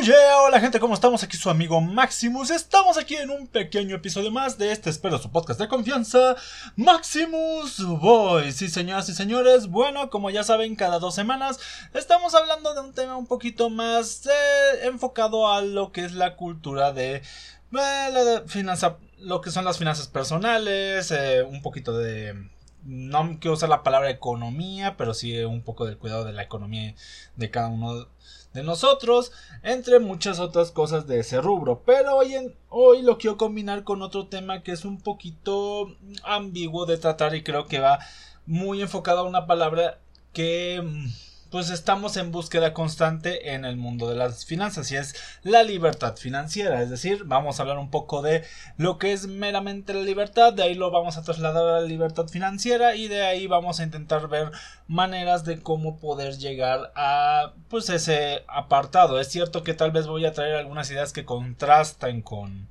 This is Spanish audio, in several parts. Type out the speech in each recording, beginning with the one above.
hola gente, ¿cómo estamos? Aquí su amigo Maximus. Estamos aquí en un pequeño episodio más de este, espero, su podcast de confianza, Maximus Boy. Sí, señoras y señores, bueno, como ya saben, cada dos semanas estamos hablando de un tema un poquito más eh, enfocado a lo que es la cultura de eh, la finanza, lo que son las finanzas personales, eh, un poquito de no quiero usar la palabra economía, pero sí un poco del cuidado de la economía de cada uno de nosotros, entre muchas otras cosas de ese rubro. Pero hoy, hoy lo quiero combinar con otro tema que es un poquito ambiguo de tratar y creo que va muy enfocado a una palabra que mm, pues estamos en búsqueda constante en el mundo de las finanzas y es la libertad financiera. Es decir, vamos a hablar un poco de lo que es meramente la libertad, de ahí lo vamos a trasladar a la libertad financiera y de ahí vamos a intentar ver maneras de cómo poder llegar a pues ese apartado. Es cierto que tal vez voy a traer algunas ideas que contrastan con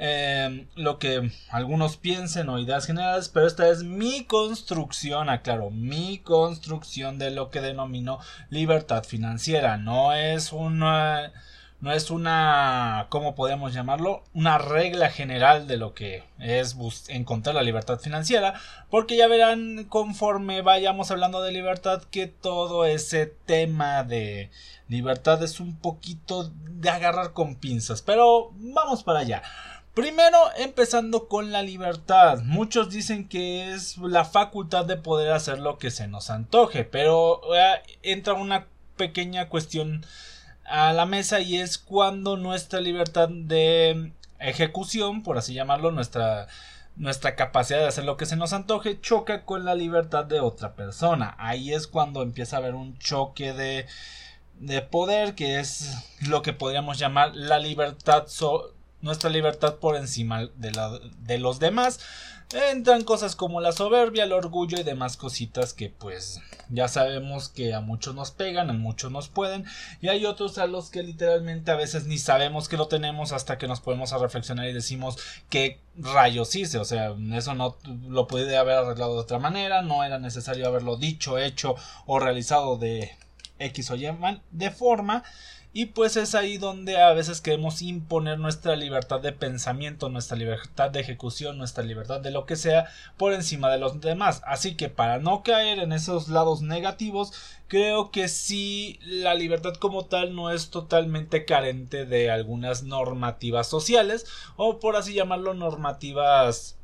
Em, lo que algunos piensen o ideas generales, pero esta es mi construcción, aclaro, mi construcción de lo que denomino libertad financiera. No es una, no es una, ¿cómo podemos llamarlo? Una regla general de lo que es encontrar la libertad financiera, porque ya verán conforme vayamos hablando de libertad que todo ese tema de libertad es un poquito de agarrar con pinzas, pero vamos para allá. Primero, empezando con la libertad. Muchos dicen que es la facultad de poder hacer lo que se nos antoje, pero eh, entra una pequeña cuestión a la mesa y es cuando nuestra libertad de ejecución, por así llamarlo, nuestra nuestra capacidad de hacer lo que se nos antoje choca con la libertad de otra persona. Ahí es cuando empieza a haber un choque de, de poder, que es lo que podríamos llamar la libertad nuestra libertad por encima de, la, de los demás. Entran cosas como la soberbia, el orgullo y demás cositas que pues ya sabemos que a muchos nos pegan, a muchos nos pueden. Y hay otros a los que literalmente a veces ni sabemos que lo tenemos hasta que nos podemos a reflexionar y decimos que rayos hice, o sea, eso no lo pude haber arreglado de otra manera, no era necesario haberlo dicho, hecho o realizado de X o Y de forma y pues es ahí donde a veces queremos imponer nuestra libertad de pensamiento, nuestra libertad de ejecución, nuestra libertad de lo que sea por encima de los demás. Así que para no caer en esos lados negativos, creo que sí la libertad como tal no es totalmente carente de algunas normativas sociales o por así llamarlo normativas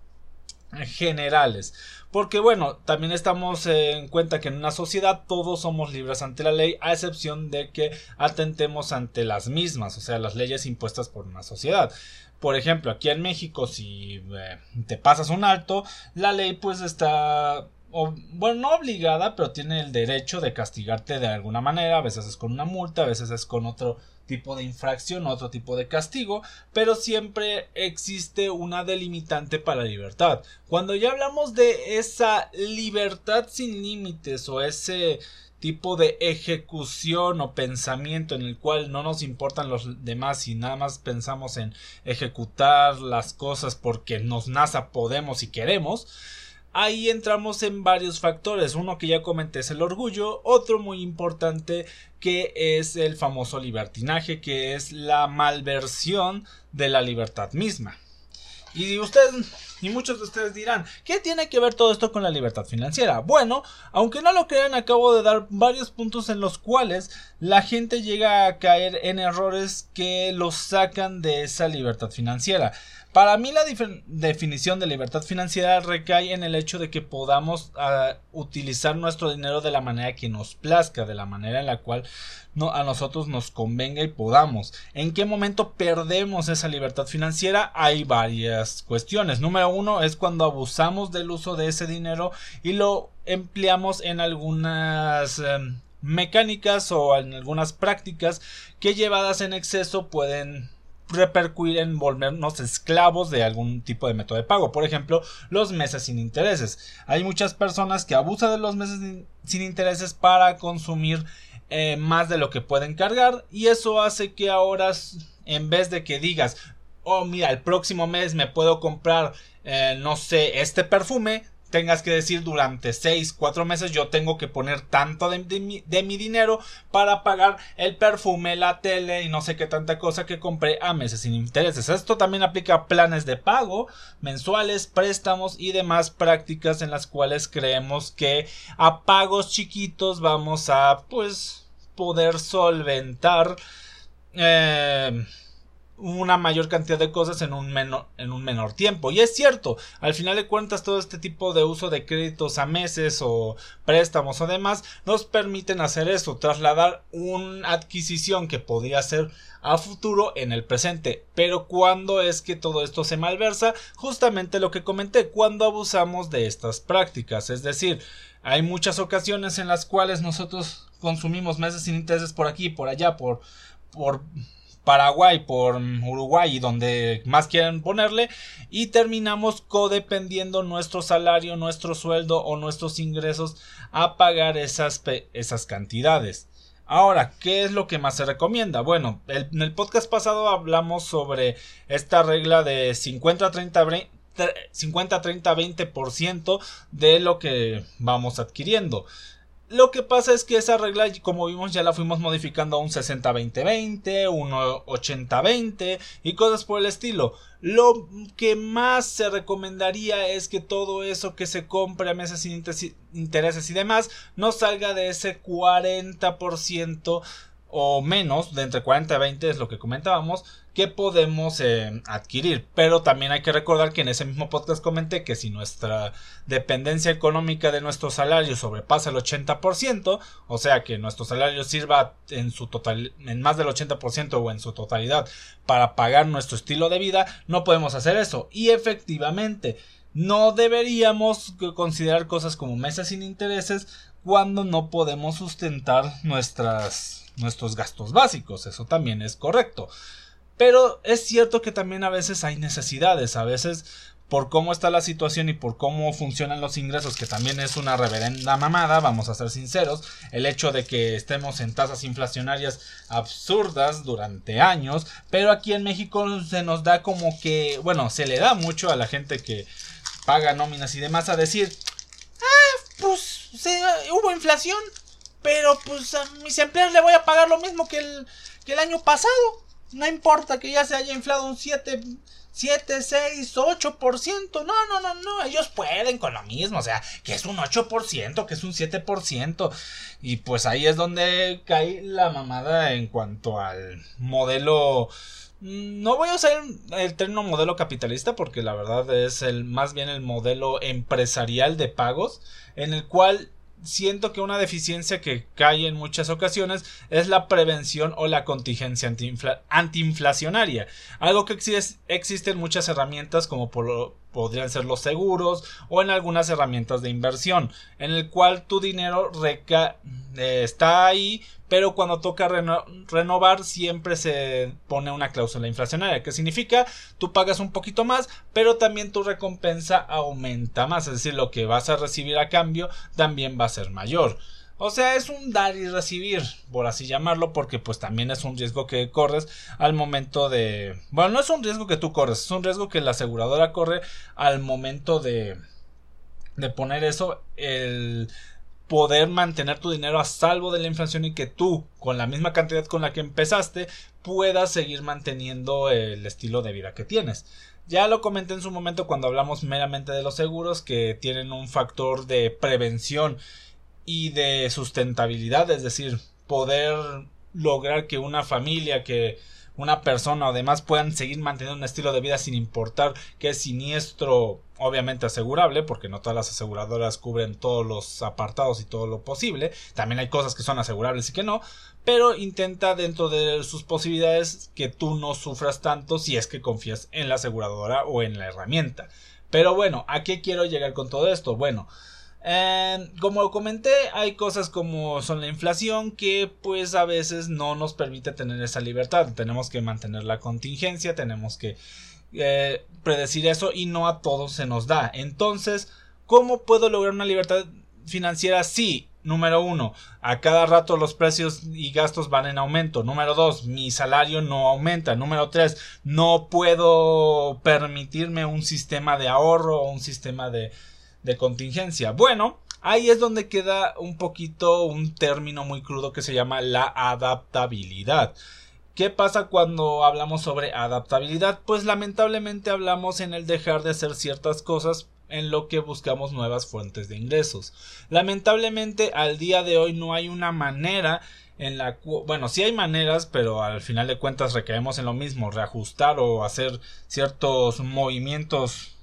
generales. Porque bueno, también estamos en cuenta que en una sociedad todos somos libres ante la ley, a excepción de que atentemos ante las mismas, o sea, las leyes impuestas por una sociedad. Por ejemplo, aquí en México, si eh, te pasas un alto, la ley pues está bueno, no obligada, pero tiene el derecho de castigarte de alguna manera, a veces es con una multa, a veces es con otro tipo de infracción, otro tipo de castigo, pero siempre existe una delimitante para la libertad. Cuando ya hablamos de esa libertad sin límites o ese tipo de ejecución o pensamiento en el cual no nos importan los demás y nada más pensamos en ejecutar las cosas porque nos nace, podemos y queremos, ahí entramos en varios factores. Uno que ya comenté es el orgullo, otro muy importante que es el famoso libertinaje, que es la malversión de la libertad misma. Y ustedes, y muchos de ustedes dirán, ¿qué tiene que ver todo esto con la libertad financiera? Bueno, aunque no lo crean, acabo de dar varios puntos en los cuales la gente llega a caer en errores que los sacan de esa libertad financiera. Para mí la definición de libertad financiera recae en el hecho de que podamos ah, utilizar nuestro dinero de la manera que nos plazca, de la manera en la cual a nosotros nos convenga y podamos. ¿En qué momento perdemos esa libertad financiera? Hay varias cuestiones. Número uno es cuando abusamos del uso de ese dinero y lo empleamos en algunas... Em, mecánicas o en algunas prácticas que llevadas en exceso pueden repercutir en volvernos esclavos de algún tipo de método de pago. Por ejemplo, los meses sin intereses. Hay muchas personas que abusan de los meses sin intereses para consumir eh, más de lo que pueden cargar y eso hace que ahora en vez de que digas oh mira el próximo mes me puedo comprar eh, no sé este perfume tengas que decir durante 6, 4 meses yo tengo que poner tanto de, mi, de, mi, dinero para pagar el perfume, la tele y no sé qué tanta cosa que compré a meses sin intereses. Esto también aplica a planes de pago mensuales, préstamos y demás prácticas en las cuales creemos que a pagos chiquitos vamos a pues poder solventar eh, una mayor cantidad de cosas en un, menor, en un menor tiempo. Y es cierto, al final de cuentas todo este tipo de uso de créditos a meses o préstamos o demás nos permiten hacer eso, trasladar una adquisición que podría ser a futuro en el presente. Pero cuando es que todo esto se malversa, justamente lo que comenté, cuando abusamos de estas prácticas. Es decir, hay muchas ocasiones en las cuales nosotros consumimos meses sin intereses por aquí, por allá, por, por Paraguay, por Uruguay y donde más quieren ponerle y terminamos codependiendo nuestro salario, nuestro sueldo o nuestros ingresos a pagar esas, esas cantidades. Ahora, ¿qué es lo que más se recomienda? Bueno, en el podcast pasado hablamos sobre esta regla de 50 30 50 30 20% de lo que vamos adquiriendo. Lo que pasa es que esa regla, como vimos, ya la fuimos modificando a un 60-20-20, un 80-20 y cosas por el estilo. Lo que más se recomendaría es que todo eso que se compre a meses sin intereses y demás no salga de ese 40% o menos, de entre 40 y 20 es lo que comentábamos, que podemos eh, adquirir. Pero también hay que recordar que en ese mismo podcast comenté que si nuestra dependencia económica de nuestro salario sobrepasa el 80%, o sea que nuestro salario sirva en su total, en más del 80% o en su totalidad para pagar nuestro estilo de vida, no podemos hacer eso. Y efectivamente, no deberíamos considerar cosas como mesas sin intereses cuando no podemos sustentar nuestras nuestros gastos básicos, eso también es correcto. Pero es cierto que también a veces hay necesidades, a veces por cómo está la situación y por cómo funcionan los ingresos, que también es una reverenda mamada, vamos a ser sinceros, el hecho de que estemos en tasas inflacionarias absurdas durante años, pero aquí en México se nos da como que, bueno, se le da mucho a la gente que paga nóminas y demás a decir, ah, pues hubo inflación, pero pues a mis empleados le voy a pagar lo mismo que el, que el año pasado. No importa que ya se haya inflado un 7, 7, 6, 8%. No, no, no, no. Ellos pueden con lo mismo. O sea, que es un 8%, que es un 7%. Y pues ahí es donde cae la mamada en cuanto al modelo. No voy a usar el término modelo capitalista porque la verdad es el más bien el modelo empresarial de pagos en el cual siento que una deficiencia que cae en muchas ocasiones es la prevención o la contingencia antiinflacionaria. Algo que existe, existen muchas herramientas como por, podrían ser los seguros o en algunas herramientas de inversión, en el cual tu dinero reca eh, está ahí, pero cuando toca renovar siempre se pone una cláusula inflacionaria, que significa tú pagas un poquito más, pero también tu recompensa aumenta más, es decir, lo que vas a recibir a cambio también va a ser mayor. O sea, es un dar y recibir, por así llamarlo, porque pues también es un riesgo que corres al momento de... Bueno, no es un riesgo que tú corres, es un riesgo que la aseguradora corre al momento de... de poner eso, el poder mantener tu dinero a salvo de la inflación y que tú, con la misma cantidad con la que empezaste, puedas seguir manteniendo el estilo de vida que tienes. Ya lo comenté en su momento cuando hablamos meramente de los seguros que tienen un factor de prevención y de sustentabilidad, es decir, poder lograr que una familia, que una persona o demás puedan seguir manteniendo un estilo de vida sin importar que es siniestro, obviamente asegurable, porque no todas las aseguradoras cubren todos los apartados y todo lo posible, también hay cosas que son asegurables y que no, pero intenta dentro de sus posibilidades que tú no sufras tanto si es que confías en la aseguradora o en la herramienta. Pero bueno, ¿a qué quiero llegar con todo esto? Bueno, eh, como comenté, hay cosas como son la inflación que pues a veces no nos permite tener esa libertad. Tenemos que mantener la contingencia, tenemos que eh, predecir eso y no a todos se nos da. Entonces, ¿cómo puedo lograr una libertad financiera? Sí, Número uno, a cada rato los precios y gastos van en aumento. Número dos, mi salario no aumenta. Número tres, no puedo permitirme un sistema de ahorro o un sistema de, de contingencia. Bueno, ahí es donde queda un poquito un término muy crudo que se llama la adaptabilidad. ¿Qué pasa cuando hablamos sobre adaptabilidad? Pues lamentablemente hablamos en el dejar de hacer ciertas cosas en lo que buscamos nuevas fuentes de ingresos. Lamentablemente al día de hoy no hay una manera en la bueno, sí hay maneras, pero al final de cuentas recaemos en lo mismo, reajustar o hacer ciertos movimientos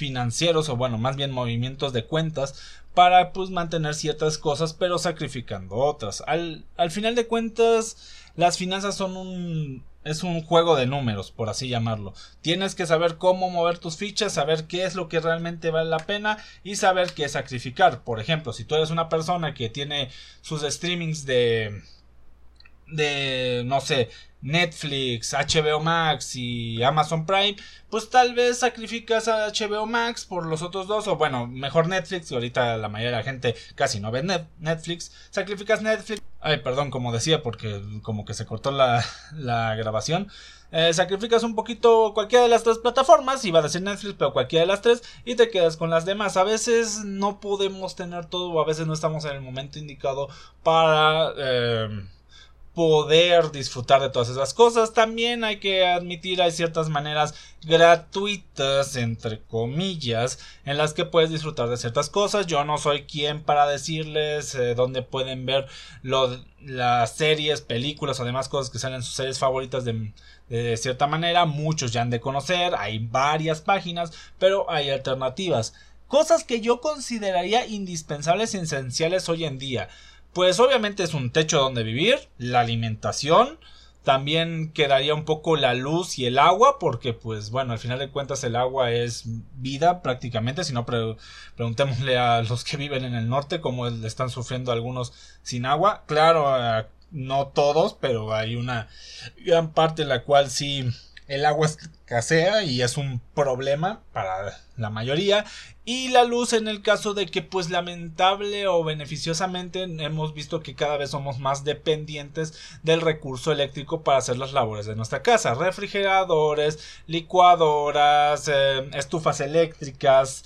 financieros o bueno, más bien movimientos de cuentas para pues mantener ciertas cosas pero sacrificando otras. Al, al final de cuentas las finanzas son un es un juego de números, por así llamarlo. Tienes que saber cómo mover tus fichas, saber qué es lo que realmente vale la pena y saber qué sacrificar. Por ejemplo, si tú eres una persona que tiene sus streamings de de no sé, Netflix, HBO Max y Amazon Prime, pues tal vez sacrificas a HBO Max por los otros dos, o bueno, mejor Netflix, y ahorita la mayoría de la gente casi no ve Netflix, sacrificas Netflix, ay, perdón, como decía, porque como que se cortó la, la grabación, eh, sacrificas un poquito cualquiera de las tres plataformas, iba a decir Netflix, pero cualquiera de las tres, y te quedas con las demás. A veces no podemos tener todo, o a veces no estamos en el momento indicado para... Eh, poder disfrutar de todas esas cosas. También hay que admitir hay ciertas maneras gratuitas entre comillas en las que puedes disfrutar de ciertas cosas. Yo no soy quien para decirles eh, dónde pueden ver las series, películas o demás cosas que salen sus series favoritas de, de cierta manera. Muchos ya han de conocer. Hay varias páginas, pero hay alternativas. Cosas que yo consideraría indispensables y esenciales hoy en día. Pues obviamente es un techo donde vivir, la alimentación, también quedaría un poco la luz y el agua, porque pues bueno, al final de cuentas el agua es vida prácticamente, si no preguntémosle a los que viven en el norte cómo están sufriendo algunos sin agua, claro, eh, no todos, pero hay una gran parte en la cual sí el agua escasea y es un problema para la mayoría. Y la luz en el caso de que pues lamentable o beneficiosamente hemos visto que cada vez somos más dependientes del recurso eléctrico para hacer las labores de nuestra casa. Refrigeradores licuadoras eh, estufas eléctricas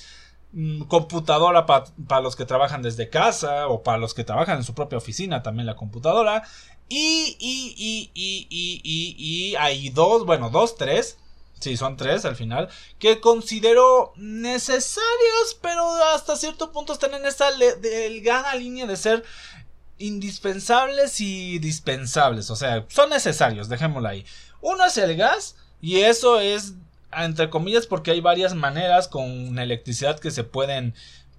mm, computadora para los que trabajan desde casa o para los que trabajan en su propia oficina también la computadora y, y, y, y, y, y, y hay dos, bueno, dos, tres. Sí, son tres al final. Que considero necesarios, pero hasta cierto punto están en esta delgada línea de ser indispensables y dispensables. O sea, son necesarios, dejémoslo ahí. Uno es el gas, y eso es entre comillas porque hay varias maneras con electricidad que se pueden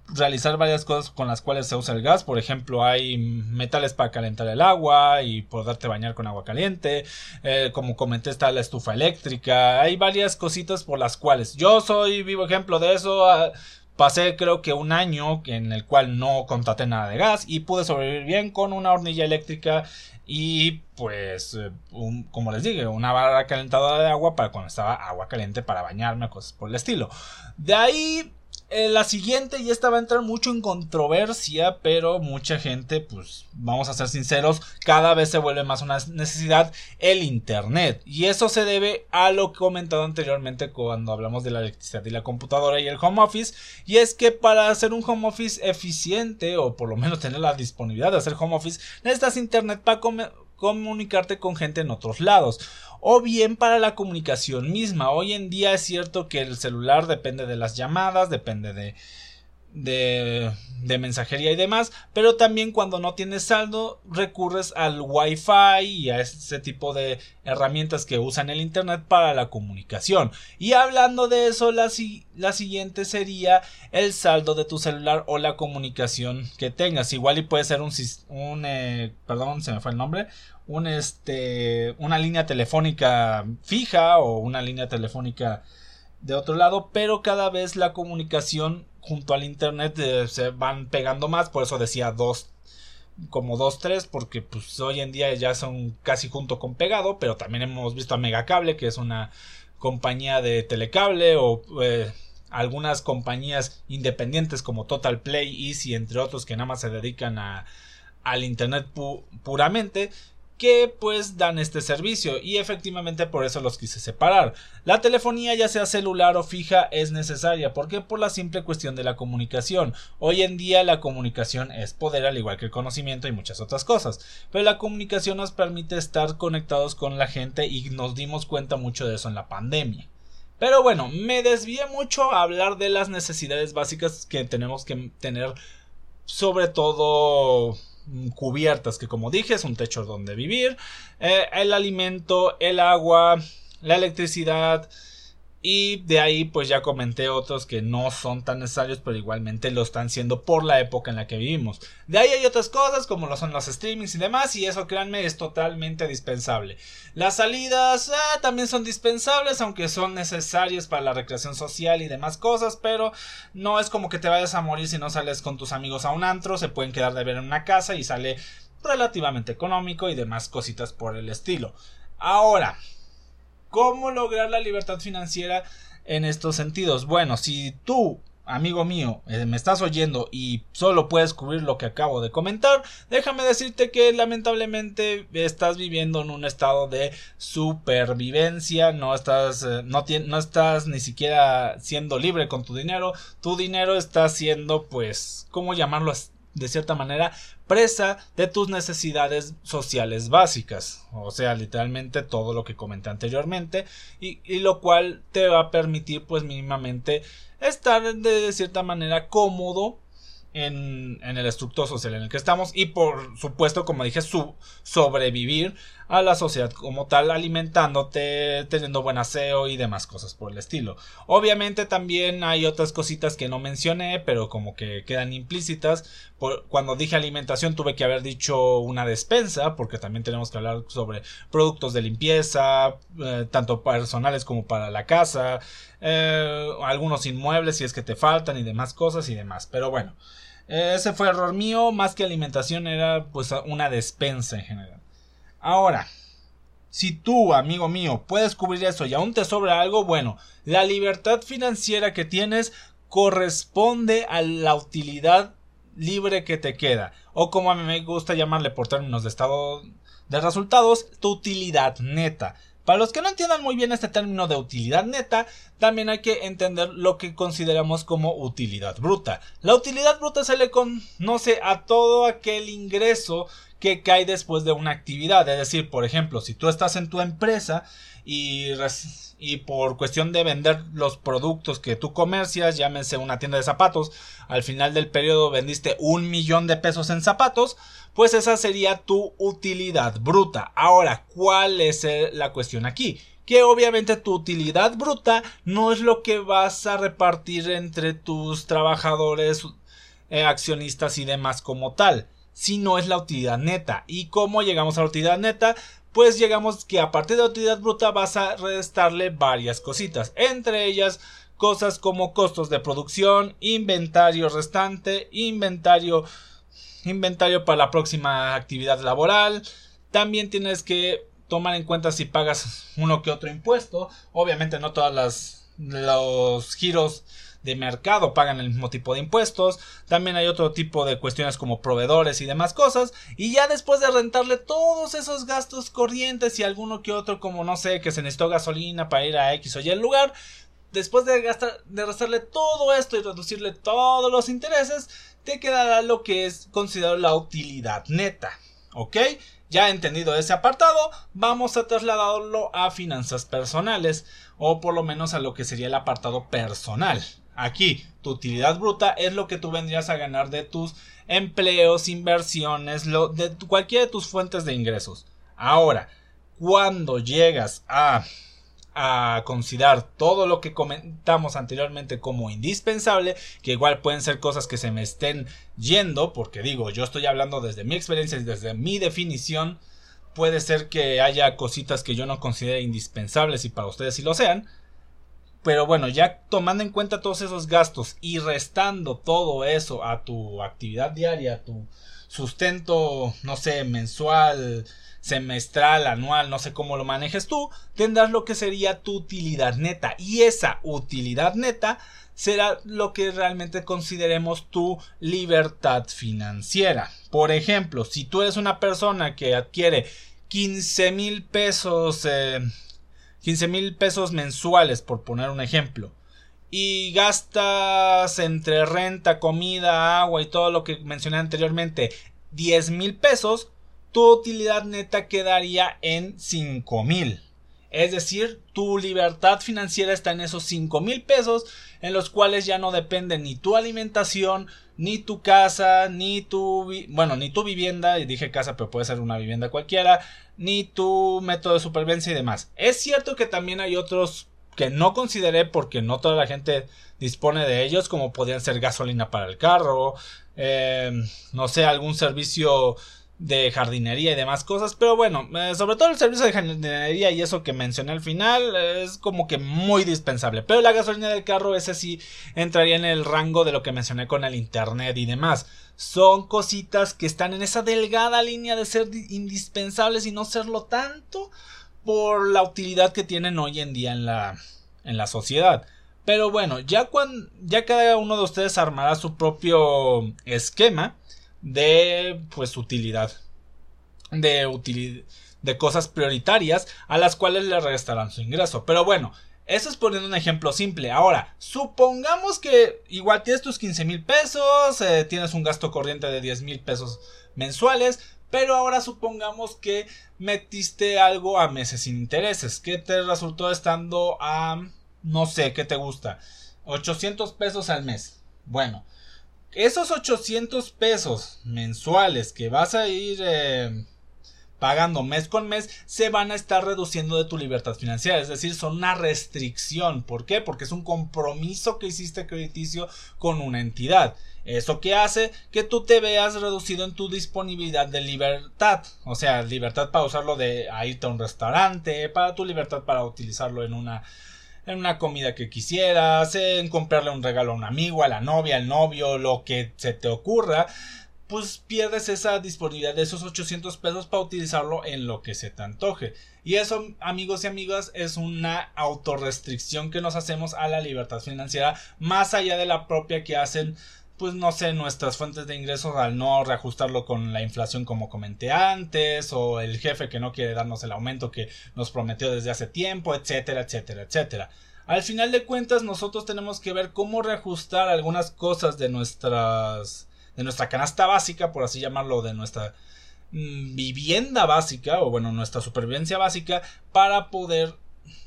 realizar varias cosas con las cuales se usa el gas. Por ejemplo, hay metales para calentar el agua y poderte bañar con agua caliente. Eh, como comenté, está la estufa eléctrica. Hay varias cositas por las cuales yo soy vivo ejemplo de eso. Ah, pasé creo que un año en el cual no contraté nada de gas y pude sobrevivir bien con una hornilla eléctrica y pues eh, como les dije una barra calentadora de agua para cuando estaba agua caliente para bañarme cosas por el estilo de ahí eh, la siguiente y esta va a entrar mucho en controversia, pero mucha gente, pues vamos a ser sinceros, cada vez se vuelve más una necesidad el Internet. Y eso se debe a lo que comentado anteriormente cuando hablamos de la electricidad y la computadora y el home office. Y es que para hacer un home office eficiente, o por lo menos tener la disponibilidad de hacer home office, necesitas Internet para comunicarte con gente en otros lados o bien para la comunicación misma. Hoy en día es cierto que el celular depende de las llamadas, depende de, de, de, mensajería y demás, pero también cuando no tienes saldo recurres al Wi-Fi y a ese tipo de herramientas que usan el Internet para la comunicación. Y hablando de eso, la, la siguiente sería el saldo de tu celular o la comunicación que tengas. Igual y puede ser un, un eh, perdón, se me fue el nombre, un este una línea telefónica fija o una línea telefónica de otro lado, pero cada vez la comunicación junto al internet eh, se van pegando más, por eso decía dos como dos tres porque pues hoy en día ya son casi junto con pegado, pero también hemos visto a Megacable que es una compañía de telecable o eh, algunas compañías independientes como Total Play, Easy entre otros que nada más se dedican a al internet puramente que pues dan este servicio y efectivamente por eso los quise separar. La telefonía ya sea celular o fija es necesaria porque por la simple cuestión de la comunicación. Hoy en día la comunicación es poder al igual que el conocimiento y muchas otras cosas, pero la comunicación nos permite estar conectados con la gente y nos dimos cuenta mucho de eso en la pandemia. Pero bueno, me desvié mucho a hablar de las necesidades básicas que tenemos que tener sobre todo cubiertas, que como dije es un techo donde vivir, eh, el alimento, el agua, la electricidad, y de ahí pues ya comenté otros que no son tan necesarios pero igualmente lo están siendo por la época en la que vivimos. De ahí hay otras cosas como lo son los streamings y demás y eso créanme es totalmente dispensable. Las salidas ah, también son dispensables aunque son necesarias para la recreación social y demás cosas pero no es como que te vayas a morir si no sales con tus amigos a un antro, se pueden quedar de ver en una casa y sale relativamente económico y demás cositas por el estilo. Ahora, ¿Cómo lograr la libertad financiera en estos sentidos? Bueno, si tú amigo mío, eh, me estás oyendo y solo puedes cubrir lo que acabo de comentar, déjame decirte que lamentablemente estás viviendo en un estado de supervivencia, no estás, eh, no, no estás ni siquiera siendo libre con tu dinero, tu dinero está siendo, pues, ¿cómo llamarlo? De cierta manera presa de tus necesidades sociales básicas, o sea, literalmente todo lo que comenté anteriormente, y, lo cual te va a permitir pues mínimamente estar de cierta manera cómodo en, el estructo social en el que estamos. Y por supuesto, como dije, sobrevivir a la sociedad como tal, alimentándote, teniendo buen aseo y demás cosas por el estilo. Obviamente también hay otras cositas que no mencioné, pero como que quedan implícitas. cuando dije alimentación tuve que haber dicho una despensa, porque también tenemos que hablar sobre productos de limpieza, eh, tanto personales como para la casa, eh, algunos inmuebles si es que te faltan y demás cosas y demás. Pero bueno. Ese fue error mío, más que alimentación era pues una despensa en general. Ahora, si tú, amigo mío, puedes cubrir eso y aún te sobra algo, bueno, la libertad financiera que tienes corresponde a la utilidad libre que te queda. O como a mí me gusta llamarle por términos de estado de resultados, tu utilidad neta. Para los que no entiendan muy bien este término de utilidad neta, también hay que entender lo que consideramos como utilidad bruta. La utilidad bruta se le conoce a todo aquel ingreso que cae después de una actividad. Es decir, por ejemplo, si tú estás en tu empresa y, por cuestión de vender los productos que tú comercias, llámese una tienda de zapatos, al final del periodo vendiste un millón de pesos en zapatos, pues esa sería tu utilidad bruta. Ahora, ¿cuál es la cuestión aquí? Que obviamente tu utilidad bruta no es lo que vas a repartir entre tus trabajadores, eh, accionistas y demás como tal, sino es la utilidad neta. ¿Y cómo llegamos a la utilidad neta? Pues llegamos que a partir de la utilidad bruta vas a restarle varias cositas, entre ellas cosas como costos de producción, inventario restante, inventario inventario para la próxima actividad laboral. También tienes que tomar en cuenta si pagas uno que otro impuesto. Obviamente no todas las los giros de mercado pagan el mismo tipo de impuestos. También hay otro tipo de cuestiones como proveedores y demás cosas. Y ya después de rentarle todos esos gastos corrientes y alguno que otro como no sé que se necesitó gasolina para ir a X o Y el lugar. Después de gastar, de restarle todo esto y reducirle todos los intereses, te quedará lo que es considerado la utilidad neta. ¿Ok? Ya entendido ese apartado, vamos a trasladarlo a finanzas personales o por lo menos a lo que sería el apartado personal. Aquí, tu utilidad bruta es lo que tú vendrías a ganar de tus empleos, inversiones, de cualquiera de tus fuentes de ingresos. Ahora, cuando llegas a a considerar todo lo que comentamos anteriormente como indispensable, que igual pueden ser cosas que se me estén yendo, porque digo, yo estoy hablando desde mi experiencia y desde mi definición, puede ser que haya cositas que yo no considere indispensables y para ustedes sí lo sean, pero bueno, ya tomando en cuenta todos esos gastos y restando todo eso a tu actividad diaria, tu sustento, no sé, mensual, semestral, anual, no sé cómo lo manejes tú, tendrás lo que sería tu utilidad neta. Y esa utilidad neta será lo que realmente consideremos tu libertad financiera. Por ejemplo, si tú eres una persona que adquiere 15 mil pesos, 15 eh, mil pesos mensuales, por poner un ejemplo, y gastas entre renta, comida, agua y todo lo que mencioné anteriormente, 10 mil pesos, tu utilidad neta quedaría en 5 mil. Es decir, tu libertad financiera está en esos 5 mil pesos en los cuales ya no depende ni tu alimentación, ni tu casa, ni tu, bueno, ni tu vivienda, y dije casa, pero puede ser una vivienda cualquiera, ni tu método de supervivencia y demás. Es cierto que también hay otros que no consideré porque no toda la gente dispone de ellos, como podrían ser gasolina para el carro, eh, no sé, algún servicio de jardinería y demás cosas. Pero bueno, eh, sobre todo el servicio de jardinería y eso que mencioné al final es como que muy dispensable. Pero la gasolina del carro, ese sí entraría en el rango de lo que mencioné con el internet y demás. Son cositas que están en esa delgada línea de ser indispensables y no serlo tanto por la utilidad que tienen hoy en día en la, en la sociedad. Pero bueno, ya, cuando, ya cada uno de ustedes armará su propio esquema de pues utilidad de utilidad de cosas prioritarias a las cuales le restarán su ingreso. Pero bueno, eso es poniendo un ejemplo simple. Ahora, supongamos que igual tienes tus 15 mil pesos, eh, tienes un gasto corriente de 10 mil pesos mensuales, pero ahora supongamos que metiste algo a meses sin intereses, que te resultó estando a, no sé, ¿qué te gusta? 800 pesos al mes. Bueno, esos 800 pesos mensuales que vas a ir eh, pagando mes con mes se van a estar reduciendo de tu libertad financiera. Es decir, son una restricción. ¿Por qué? Porque es un compromiso que hiciste crediticio con una entidad. Eso que hace que tú te veas reducido en tu disponibilidad de libertad. O sea, libertad para usarlo de irte a un restaurante, para tu libertad para utilizarlo en una en una comida que quisieras, en comprarle un regalo a un amigo, a la novia, al novio, lo que se te ocurra, pues pierdes esa disponibilidad de esos 800 pesos para utilizarlo en lo que se te antoje. Y eso, amigos y amigas, es una autorrestricción que nos hacemos a la libertad financiera, más allá de la propia que hacen pues no sé, nuestras fuentes de ingresos al no reajustarlo con la inflación como comenté antes, o el jefe que no quiere darnos el aumento que nos prometió desde hace tiempo, etcétera, etcétera, etcétera. Al final de cuentas, nosotros tenemos que ver cómo reajustar algunas cosas de nuestras de nuestra canasta básica, por así llamarlo, de nuestra mm, vivienda básica, o bueno, nuestra supervivencia básica, para poder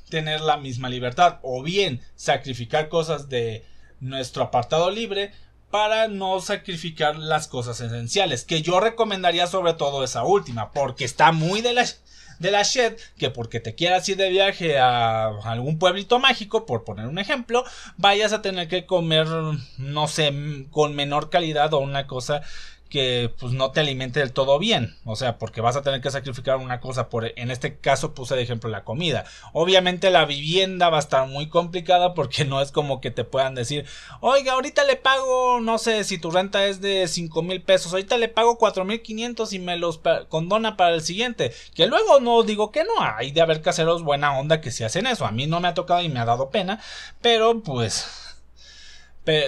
tener la misma libertad, o bien sacrificar cosas de nuestro apartado libre para no sacrificar las cosas esenciales, que yo recomendaría sobre todo esa última, porque está muy de la de la shed que porque te quieras ir de viaje a algún pueblito mágico, por poner un ejemplo, vayas a tener que comer, no sé, con menor calidad o una cosa que pues no te alimente del todo bien, o sea, porque vas a tener que sacrificar una cosa por en este caso puse de ejemplo la comida. Obviamente la vivienda va a estar muy complicada porque no es como que te puedan decir, "Oiga, ahorita le pago, no sé, si tu renta es de cinco mil pesos, ahorita le pago cuatro mil quinientos y me los condona para el siguiente." Que luego no digo que no, hay de haber caseros buena onda que si hacen eso. A mí no me ha tocado y me ha dado pena, pero pues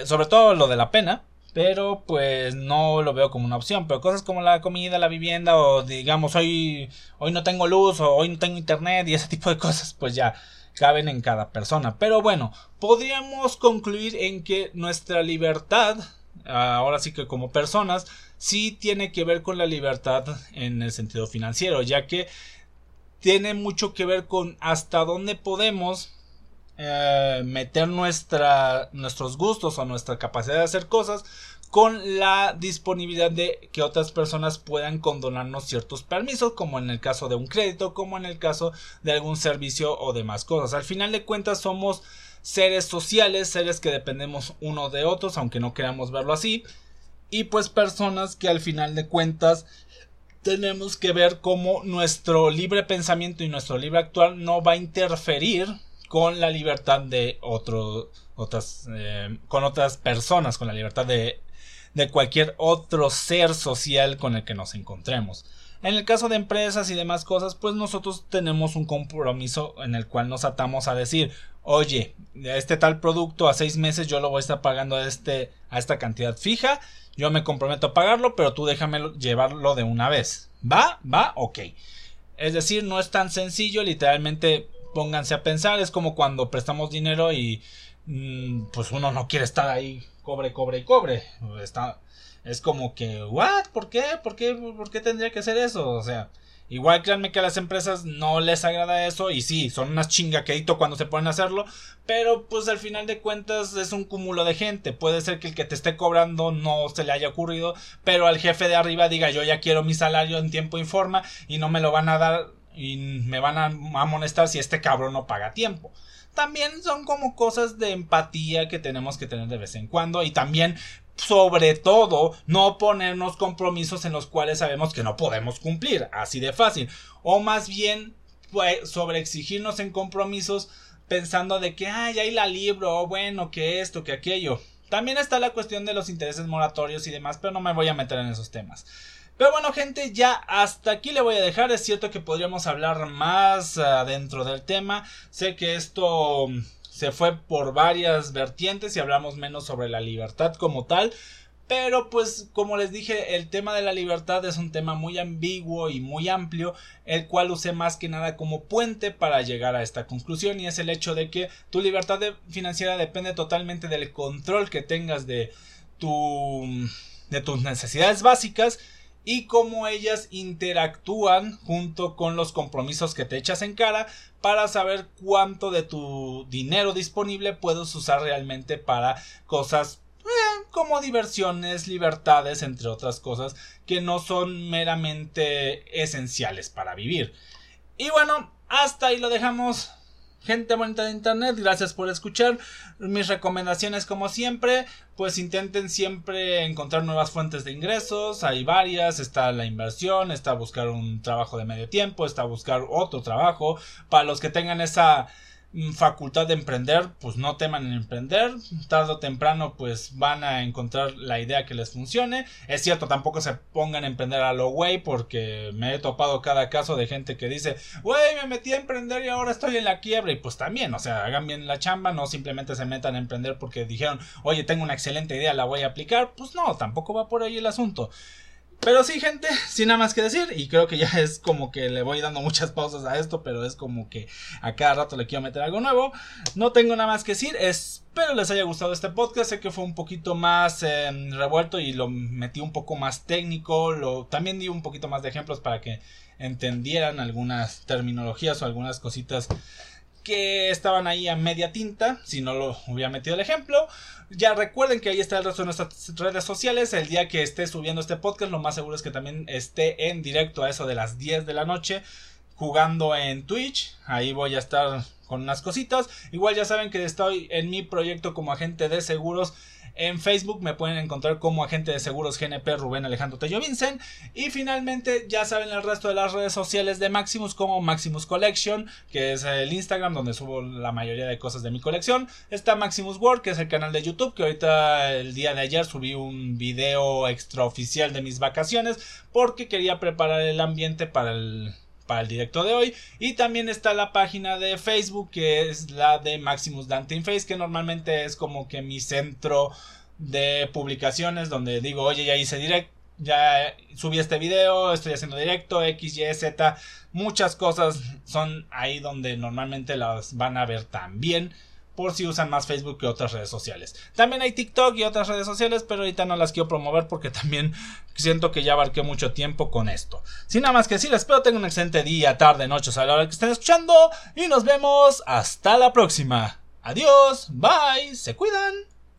sobre todo lo de la pena pero pues no lo veo como una opción. Pero cosas como la comida, la vivienda o digamos hoy, hoy no tengo luz o hoy no tengo internet y ese tipo de cosas pues ya caben en cada persona. Pero bueno, podríamos concluir en que nuestra libertad, ahora sí que como personas, sí tiene que ver con la libertad en el sentido financiero, ya que tiene mucho que ver con hasta dónde podemos eh, meter nuestros gustos o nuestra capacidad de hacer cosas con la disponibilidad de que otras personas puedan condonarnos ciertos permisos, como en el caso de un crédito, como en el caso de algún servicio o demás cosas. Al final de cuentas somos seres sociales, seres que dependemos uno de otros, aunque no queramos verlo así, y pues personas que al final de cuentas tenemos que ver cómo nuestro libre pensamiento y nuestro libre actuar no va a interferir con la libertad de otro, otras, eh, con otras personas, con la libertad de, de cualquier otro ser social con el que nos encontremos. En el caso de empresas y demás cosas, pues nosotros tenemos un compromiso en el cual nos atamos a decir, oye, este tal producto a seis meses yo lo voy a estar pagando a, este, a esta cantidad fija, yo me comprometo a pagarlo, pero tú déjame llevarlo de una vez. ¿Va? ¿Va? Ok. Es decir, no es tan sencillo, literalmente pónganse a pensar, es como cuando prestamos dinero y mm, pues uno no quiere estar ahí cobre, cobre y cobre. Está, es como que, ¿what? ¿Por qué? ¿Por qué? ¿Por qué tendría que hacer eso? O sea, igual créanme que a las empresas no les agrada eso y sí, son unas chingaquedito cuando se ponen a hacerlo, pero pues al final de cuentas es un cúmulo de gente. Puede ser que el que te esté cobrando no se le haya ocurrido, pero al jefe de arriba diga yo ya quiero mi salario en tiempo y forma y no me lo van a dar y me van a amonestar si este cabrón no paga tiempo también son como cosas de empatía que tenemos que tener de vez en cuando y también sobre todo no ponernos compromisos en los cuales sabemos que no podemos cumplir, así de fácil, o más bien pues, sobre exigirnos en compromisos pensando de que ay ahí la libro, o bueno, que esto, que aquello. También está la cuestión de los intereses moratorios y demás, pero no me voy a meter en esos temas. Pero bueno, gente, ya hasta aquí le voy a dejar. Es cierto que podríamos hablar más uh, dentro del tema. Sé que esto se fue por varias vertientes y hablamos menos sobre la libertad como tal. Pero pues como les dije, el tema de la libertad es un tema muy ambiguo y muy amplio, el cual usé más que nada como puente para llegar a esta conclusión y es el hecho de que tu libertad financiera depende totalmente del control que tengas de tu de tus necesidades básicas y cómo ellas interactúan junto con los compromisos que te echas en cara para saber cuánto de tu dinero disponible puedes usar realmente para cosas eh, como diversiones, libertades, entre otras cosas que no son meramente esenciales para vivir. Y bueno, hasta ahí lo dejamos. Gente bonita de internet, gracias por escuchar. Mis recomendaciones como siempre, pues intenten siempre encontrar nuevas fuentes de ingresos. Hay varias, está la inversión, está buscar un trabajo de medio tiempo, está buscar otro trabajo. Para los que tengan esa facultad de emprender, pues no teman en emprender, tarde o temprano pues van a encontrar la idea que les funcione. Es cierto, tampoco se pongan a emprender a lo güey porque me he topado cada caso de gente que dice, güey, me metí a emprender y ahora estoy en la quiebra y pues también, o sea, hagan bien la chamba, no simplemente se metan a emprender porque dijeron, oye, tengo una excelente idea, la voy a aplicar, pues no, tampoco va por ahí el asunto. Pero sí, gente, sin nada más que decir. Y creo que ya es como que le voy dando muchas pausas a esto, pero es como que a cada rato le quiero meter algo nuevo. No tengo nada más que decir. Espero les haya gustado este podcast. Sé que fue un poquito más em, revuelto y lo metí un poco más técnico. Lo, también di un poquito más de ejemplos para que entendieran algunas terminologías o algunas cositas que estaban ahí a media tinta, si no lo hubiera metido el ejemplo. Ya recuerden que ahí está el resto de nuestras redes sociales. El día que esté subiendo este podcast, lo más seguro es que también esté en directo a eso de las 10 de la noche, jugando en Twitch. Ahí voy a estar con unas cositas. Igual ya saben que estoy en mi proyecto como agente de seguros en Facebook me pueden encontrar como agente de seguros GNP Rubén Alejandro Tello Vincent. Y finalmente ya saben el resto de las redes sociales de Maximus como Maximus Collection, que es el Instagram donde subo la mayoría de cosas de mi colección. Está Maximus World, que es el canal de YouTube, que ahorita el día de ayer subí un video extraoficial de mis vacaciones porque quería preparar el ambiente para el para el directo de hoy. Y también está la página de Facebook que es la de Maximus Dante Face, que normalmente es como que mi centro de publicaciones donde digo, oye, ya hice directo. Ya subí este video, estoy haciendo directo, X, Y, Z, muchas cosas son ahí donde normalmente las van a ver también por si usan más Facebook que otras redes sociales. También hay TikTok y otras redes sociales, pero ahorita no las quiero promover porque también siento que ya abarqué mucho tiempo con esto. Sin nada más que decir, espero tengan un excelente día, tarde, noche, a la hora que estén escuchando y nos vemos hasta la próxima. Adiós, bye, se cuidan.